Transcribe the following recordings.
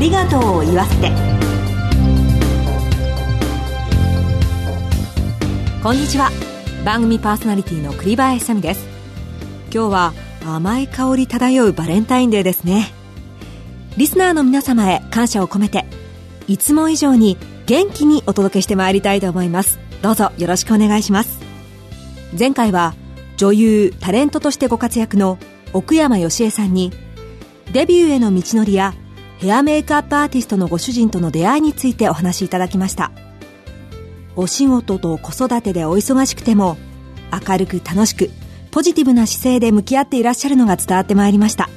りがとうを言わせて。こんにちは。番組パーソナリティの栗林さみです。今日は甘い香り漂うバレンタインデーですね。リスナーの皆様へ感謝を込めていつも以上に元気にお届けしてまいりたいと思います。どうぞよろしくお願いします。前回は女優タレントとしてご活躍の奥山義恵さんにデビューへの道のりやヘアメイクアップアーティストのご主人との出会いについてお話しいただきました。お仕事と子育てでお忙しくても明るく楽しくポジティブな姿勢で向き合っていらっしゃるのが伝わってまいりました。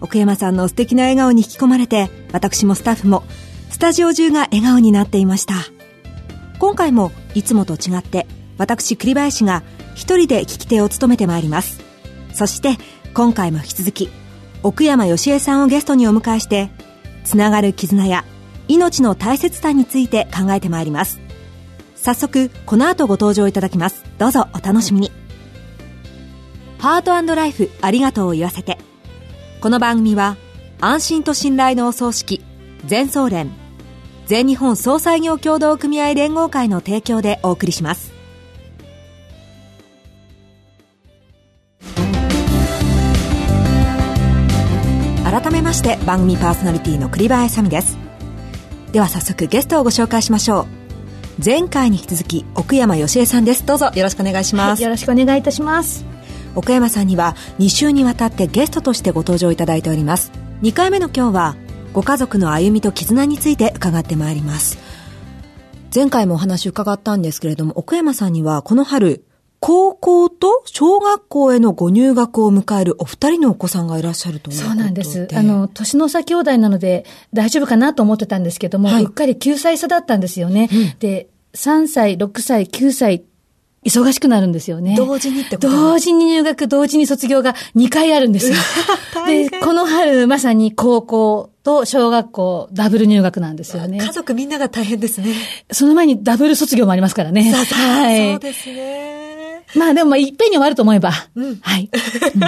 奥山さんの素敵な笑顔に引き込まれて私もスタッフもスタジオ中が笑顔になっていました。今回もいつもと違って私栗林が一人で聞き手を務めてまいります。そして今回も引き続き奥山義恵さんをゲストにお迎えしてつながる絆や命の大切さについて考えてまいります。早速この後ご登場いただきます。どうぞお楽しみに。ハートライフありがとうを言わせて。この番組は安心と信頼のお葬式全総連全日本総裁業協同組合連合会の提供でお送りします。まして番組パーソナリティの栗林さみです。では早速ゲストをご紹介しましょう。前回に引き続き奥山義恵さんです。どうぞよろしくお願いします、はい、よろしくお願いいたします。岡山さんには2週にわたってゲストとしてご登場いただいております。2回目の今日はご家族の歩みと絆について伺ってまいります。前回もお話伺ったんですけれども奥山さんにはこの春高校と小学校へのご入学を迎えるお二人のお子さんがいらっしゃるというそうなんです。あの、年の差兄弟なので大丈夫かなと思ってたんですけども、はい、うっかり9歳差だったんですよね。うん、で、3歳、6歳、9歳忙しくなるんですよね。同時にってこと？同時に入学、同時に卒業が2回あるんですよ。で、この春、まさに高校と小学校ダブル入学なんですよね。家族みんなが大変ですね。その前にダブル卒業もありますからね。はい。そうですね。まあでも、まあ、いっぺんに終わると思えば。うん。はい。うん、い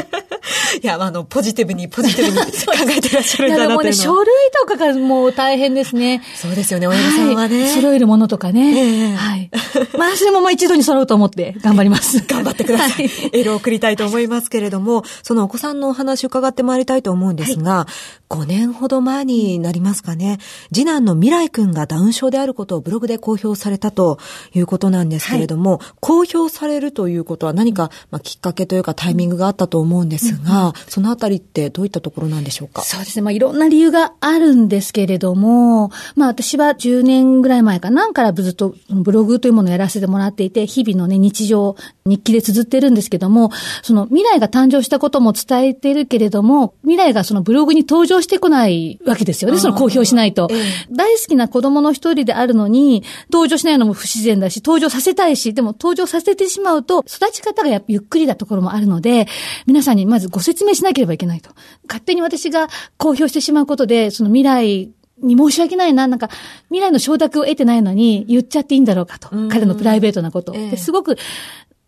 や、あの、ポジティブに、ポジティブに 考えてらっしゃるんだなっていうのいや、でもね、書類とかがもう大変ですね。そうですよね、親御さんはね。はい、揃えるものとかね。えー、はい。まあ、それもまあ一度に揃うと思って頑張ります。頑張ってください。はい、エールを送りたいと思いますけれども、そのお子さんのお話を伺ってまいりたいと思うんですが、はい、5年ほど前になりますかね、次男の未来くんがダウン症であることをブログで公表されたということなんですけれども、はい、公表されるということは何かまあ、きっかけというかタイミングがあったと思うんですが、うんうん、そのあたりってどういったところなんでしょうか？そうですね。まあ、いろんな理由があるんですけれども、まあ、私は10年ぐらい前かなからずっとブログというものをやらせてもらっていて、日々のね、日常、日記で綴ってるんですけども、その未来が誕生したことも伝えてるけれども、未来がそのブログに登場してこないわけですよね。その公表しないと。ええ、大好きな子供の一人であるのに、登場しないのも不自然だし、登場させたいし、でも登場させてしまうと、育ち方がやっぱゆっくりなところもあるので、皆さんにまずご説明しなければいけないと。勝手に私が公表してしまうことで、その未来に申し訳ないな、なんか、未来の承諾を得てないのに言っちゃっていいんだろうかと。彼のプライベートなこと。えー、すごく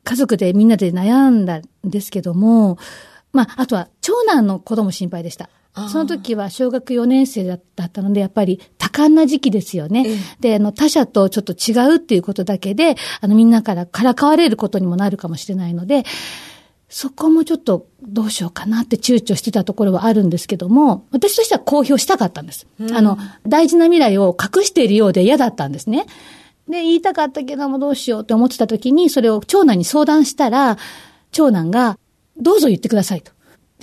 家族でみんなで悩んだんですけども、まあ、あとは長男のことも心配でした。その時は小学4年生だったので、やっぱり多感な時期ですよね。で、あの、他者とちょっと違うっていうことだけで、あの、みんなからからかわれることにもなるかもしれないので、そこもちょっとどうしようかなって躊躇してたところはあるんですけども、私としては公表したかったんです。うん、あの、大事な未来を隠しているようで嫌だったんですね。で、言いたかったけどもどうしようって思ってた時に、それを長男に相談したら、長男が、どうぞ言ってくださいと。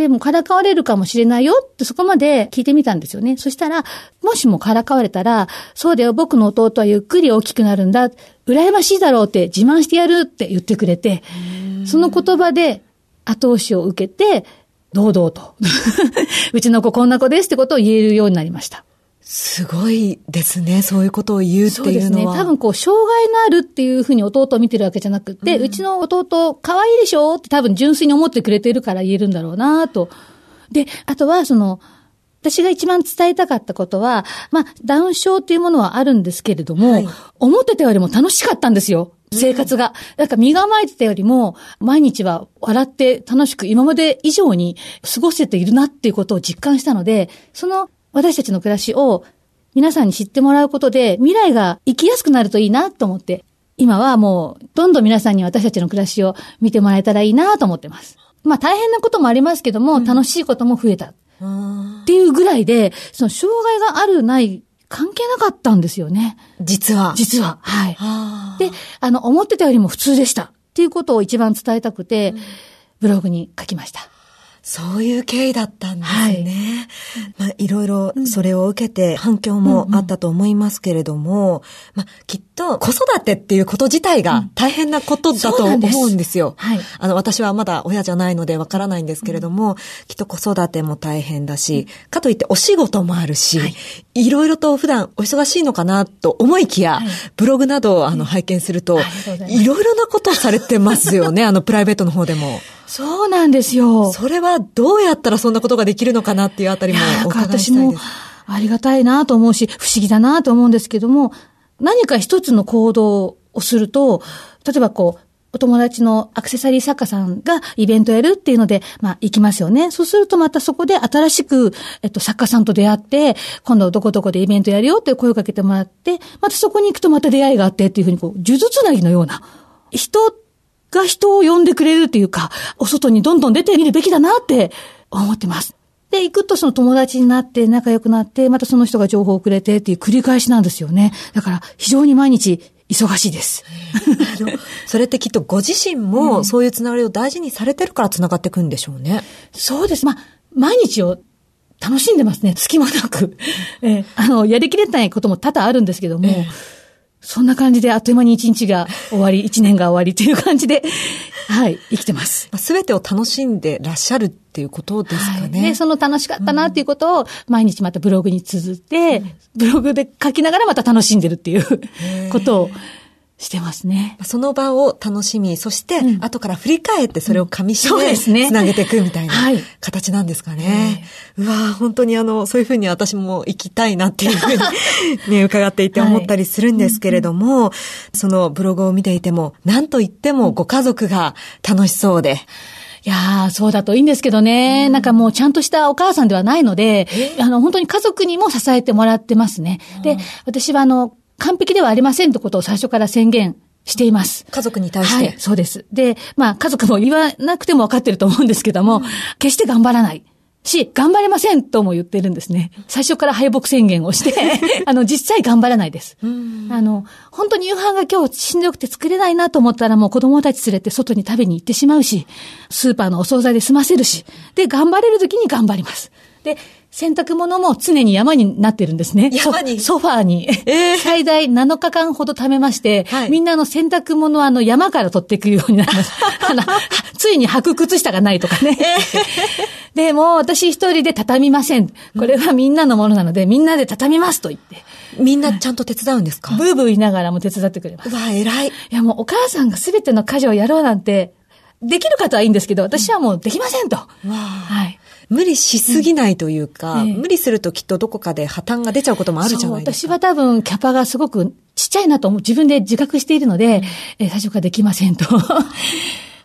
でもからかわれるかもしれないよってそこまで聞いてみたんですよね。そしたら、もしもからかわれたら、そうだよ、僕の弟はゆっくり大きくなるんだ。羨ましいだろうって自慢してやるって言ってくれて、その言葉で後押しを受けて、堂々と うちの子こんな子ですってことを言えるようになりました。すごいですね。そういうことを言うっていうのは。そうですね。多分こう、障害のあるっていうふうに弟を見てるわけじゃなくて、うん、うちの弟、可愛いでしょって多分純粋に思ってくれてるから言えるんだろうなと。で、あとは、その、私が一番伝えたかったことは、まあ、ダウン症っていうものはあるんですけれども、はい、思ってたよりも楽しかったんですよ。生活が。なんか身構えてたよりも、毎日は笑って楽しく今まで以上に過ごせているなっていうことを実感したので、その私たちの暮らしを皆さんに知ってもらうことで、未来が生きやすくなるといいなと思って、今はもう、どんどん皆さんに私たちの暮らしを見てもらえたらいいなと思ってます。まあ大変なこともありますけども、うん、楽しいことも増えた。っていうぐらいで、その障害があるない関係なかったんですよね。実は。実は。はい。で、あの、思ってたよりも普通でした。っていうことを一番伝えたくて、ブログに書きました。そういう経緯だったんですね。はい、まあ、いろいろそれを受けて反響もあったと思いますけれども、まあ、きっと子育てっていうこと自体が大変なことだと思うんですよ。はい。あの、私はまだ親じゃないのでわからないんですけれども、うん、きっと子育ても大変だし、かといってお仕事もあるし、はい、いろいろと普段お忙しいのかなと思いきや、はい、ブログなどあの拝見すると、いろいろなことをされてますよね、あのプライベートの方でも。そうなんですよ。それはどうやったらそんなことができるのかなっていうあたりもお伺いしたいです。ありがたいなと思うし、不思議だなと思うんですけども、何か一つの行動をすると、例えばこう、お友達のアクセサリー作家さんがイベントやるっていうので、まあ行きますよね。そうするとまたそこで新しく、えっと、作家さんと出会って、今度どこどこでイベントやるよって声をかけてもらって、またそこに行くとまた出会いがあってっていうふうにこう、呪術つなぎのような、人が人を呼んでくれるっていうか、お外にどんどん出てみるべきだなって思ってます。で、行くとその友達になって仲良くなって、またその人が情報をくれてっていう繰り返しなんですよね。だから非常に毎日忙しいです。それってきっとご自身もそういうつながりを大事にされてるからつながっていくんでしょうね。そうです。まあ、毎日を楽しんでますね。隙間なく。えー、あの、やりきれないことも多々あるんですけども、えーそんな感じであっという間に一日が終わり、一年が終わりっていう感じで、はい、生きてます。すべてを楽しんでらっしゃるっていうことですかね。はい、で、その楽しかったなっていうことを毎日またブログに綴って、うん、ブログで書きながらまた楽しんでるっていうことをしてますね。その場を楽しみ、そして、後から振り返ってそれを噛み締め、つなげていくみたいな形なんですかね。うわ本当にあの、そういうふうに私も行きたいなっていうふうに ね、伺っていて思ったりするんですけれども、はい、そのブログを見ていても、何と言ってもご家族が楽しそうで、いやー、そうだといいんですけどね、うん。なんかもうちゃんとしたお母さんではないので、あの、本当に家族にも支えてもらってますね。で、私はあの、完璧ではありませんってことを最初から宣言しています。家族に対して。はい、そうです。で、まあ、家族も言わなくても分かってると思うんですけども、うん、決して頑張らない。し、頑張れませんとも言ってるんですね。最初から敗北宣言をして あの、実際頑張らないです。あの、本当に夕飯が今日しんどくて作れないなと思ったらもう子供たち連れて外に食べに行ってしまうし、スーパーのお惣菜で済ませるし、で、頑張れる時に頑張ります。で、洗濯物も常に山になってるんですね。山に？ソファーに。えー、最大7日間ほど貯めまして、はい、みんなの洗濯物はあの山から取っていくようになります。ついに履く靴下がないとかね。えー、で、も私一人で畳みません。これはみんなのものなので、みんなで畳みますと言って。みんなちゃんと手伝うんですか、ブーブー言いながらも手伝ってくれます。うわ、偉い。いや、もうお母さんがすべての家事をやろうなんて、できる方はいいんですけど、私はもうできませんと。はい。無理しすぎないというか、うんええ、無理するときっとどこかで破綻が出ちゃうこともあるじゃないですか。私は多分キャパがすごくちっちゃいなと自分で自覚しているので、うん、え最初からできませんと。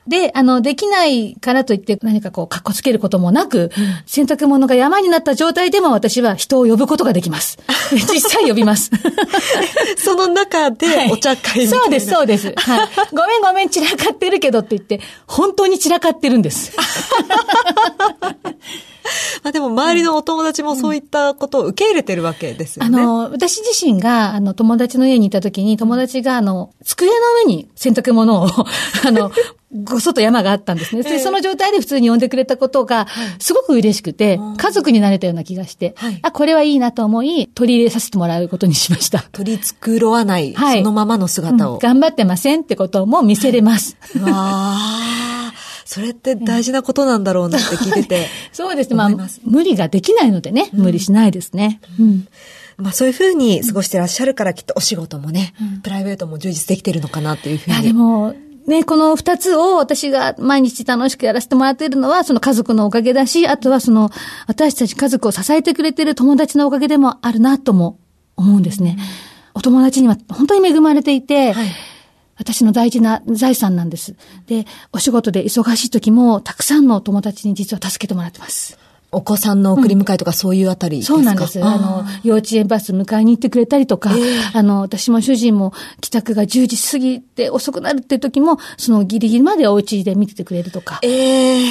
で、あの、できないからといって何かこう、かっこつけることもなく、うん、洗濯物が山になった状態でも私は人を呼ぶことができます。実際呼びます。その中でお茶会みたいな、はい、そうです、そうです。はい。ごめんごめん散らかってるけどって言って、本当に散らかってるんです。まあでも周りのお友達もそういったことを受け入れてるわけですよね。あの、私自身が、あの、友達の家にいた時に、友達が、あの、机の上に洗濯物を あの、ごそと山があったんですね。で、その状態で普通に呼んでくれたことが、すごく嬉しくて、家族になれたような気がして、はい、あ、これはいいなと思い、取り入れさせてもらうことにしました。取り繕わない、はい、そのままの姿を、うん、頑張ってませんってことも見せれます。わあ。それって大事なことなんだろうなって聞いてて。そうですね。まあ、無理ができないのでね、無理しないですね。うん、うんまあそういうふうに過ごしてらっしゃるからきっとお仕事もね、うん、プライベートも充実できてるのかなというふうに。いやでも、ね、この二つを私が毎日楽しくやらせてもらっているのは、その家族のおかげだし、あとはその、私たち家族を支えてくれている友達のおかげでもあるなとも思うんですね。お友達には本当に恵まれていて、はい、私の大事な財産なんです。で、お仕事で忙しい時も、たくさんの友達に実は助けてもらってます。お子さんの送り迎えとかそういうあたりですか、そうなんです。あの、幼稚園バス迎えに行ってくれたりとか、あの、私も主人も帰宅が10時過ぎて遅くなるっていう時も、そのギリギリまでお家で見ててくれるとか。ええ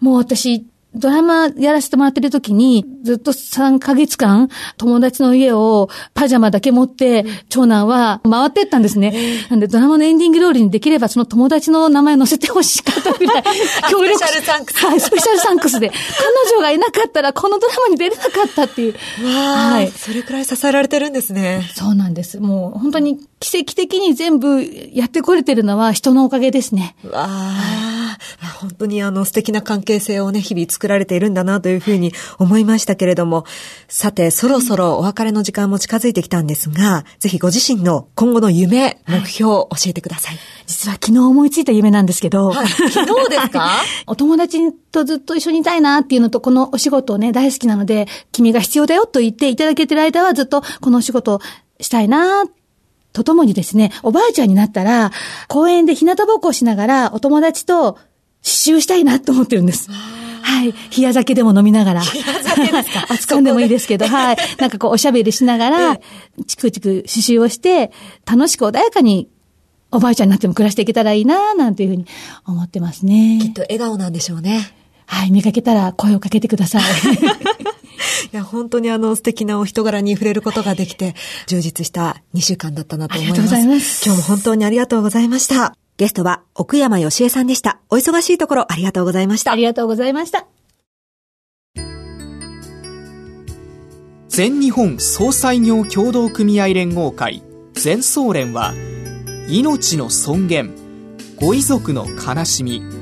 もう私、ドラマやらせてもらってる時に、ずっと3ヶ月間、友達の家をパジャマだけ持って、長男は回ってったんですね。なんで、ドラマのエンディング通りにできれば、その友達の名前載せてほしかったぐらい、協スペシャルサンクスはい、スペシャルサンクスで。彼女がいなかったら、このドラマに出れなかったっていう。はいそれくらい支えられてるんですね。そうなんです。もう、本当に奇跡的に全部やってこれてるのは人のおかげですね。わあ、本当にあの素敵な関係性をね、日々作られているんだなというふうに思いましたけれども、さて、そろそろお別れの時間も近づいてきたんですが、ぜひご自身の今後の夢、目標を教えてください。実は昨日思いついた夢なんですけど。昨日ですか？お友達とずっと一緒にいたいなっていうのと、このお仕事をね、大好きなので、君が必要だよと言っていただけてる間はずっとこのお仕事をしたいなとともにですね、おばあちゃんになったら、公園で日向ぼっこをしながら、お友達と刺繍したいなと思ってるんです。はい。冷や酒でも飲みながら。冷や酒ですか？熱燗でもいいですけど、はい。なんかこう、おしゃべりしながら、チクチク刺繍をして、楽しく穏やかに、おばあちゃんになっても暮らしていけたらいいななんていうふうに思ってますね。きっと笑顔なんでしょうね。はい、見かけたら声をかけてください。いや、本当にあの素敵なお人柄に触れることができて、充実した2週間だったなと思います。ありがとうございます今日も本当にありがとうございました。ゲストは奥山義恵さんでした。お忙しいところありがとうございましたあ。りがとうございました。全日本総裁業協同組合連合会全総連は命の尊厳ご遺族の悲しみ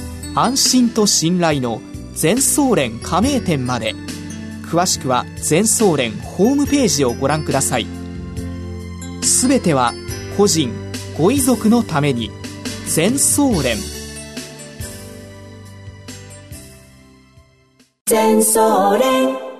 安心と信頼の全総連加盟店まで。詳しくは全総連ホームページをご覧ください。すべては個人ご遺族のために。全総連。全総連。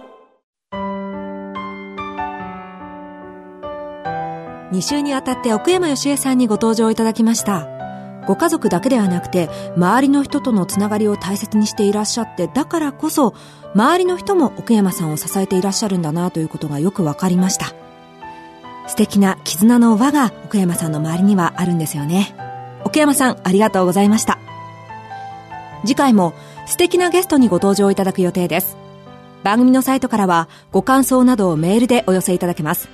2週にあたって奥山義恵さんにご登場いただきました。ご家族だけではなくて、周りの人とのつながりを大切にしていらっしゃって、だからこそ、周りの人も奥山さんを支えていらっしゃるんだなということがよくわかりました。素敵な絆の輪が奥山さんの周りにはあるんですよね。奥山さん、ありがとうございました。次回も素敵なゲストにご登場いただく予定です。番組のサイトからはご感想などをメールでお寄せいただけます。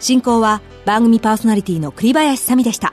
進行は番組パーソナリティの栗林さみでした。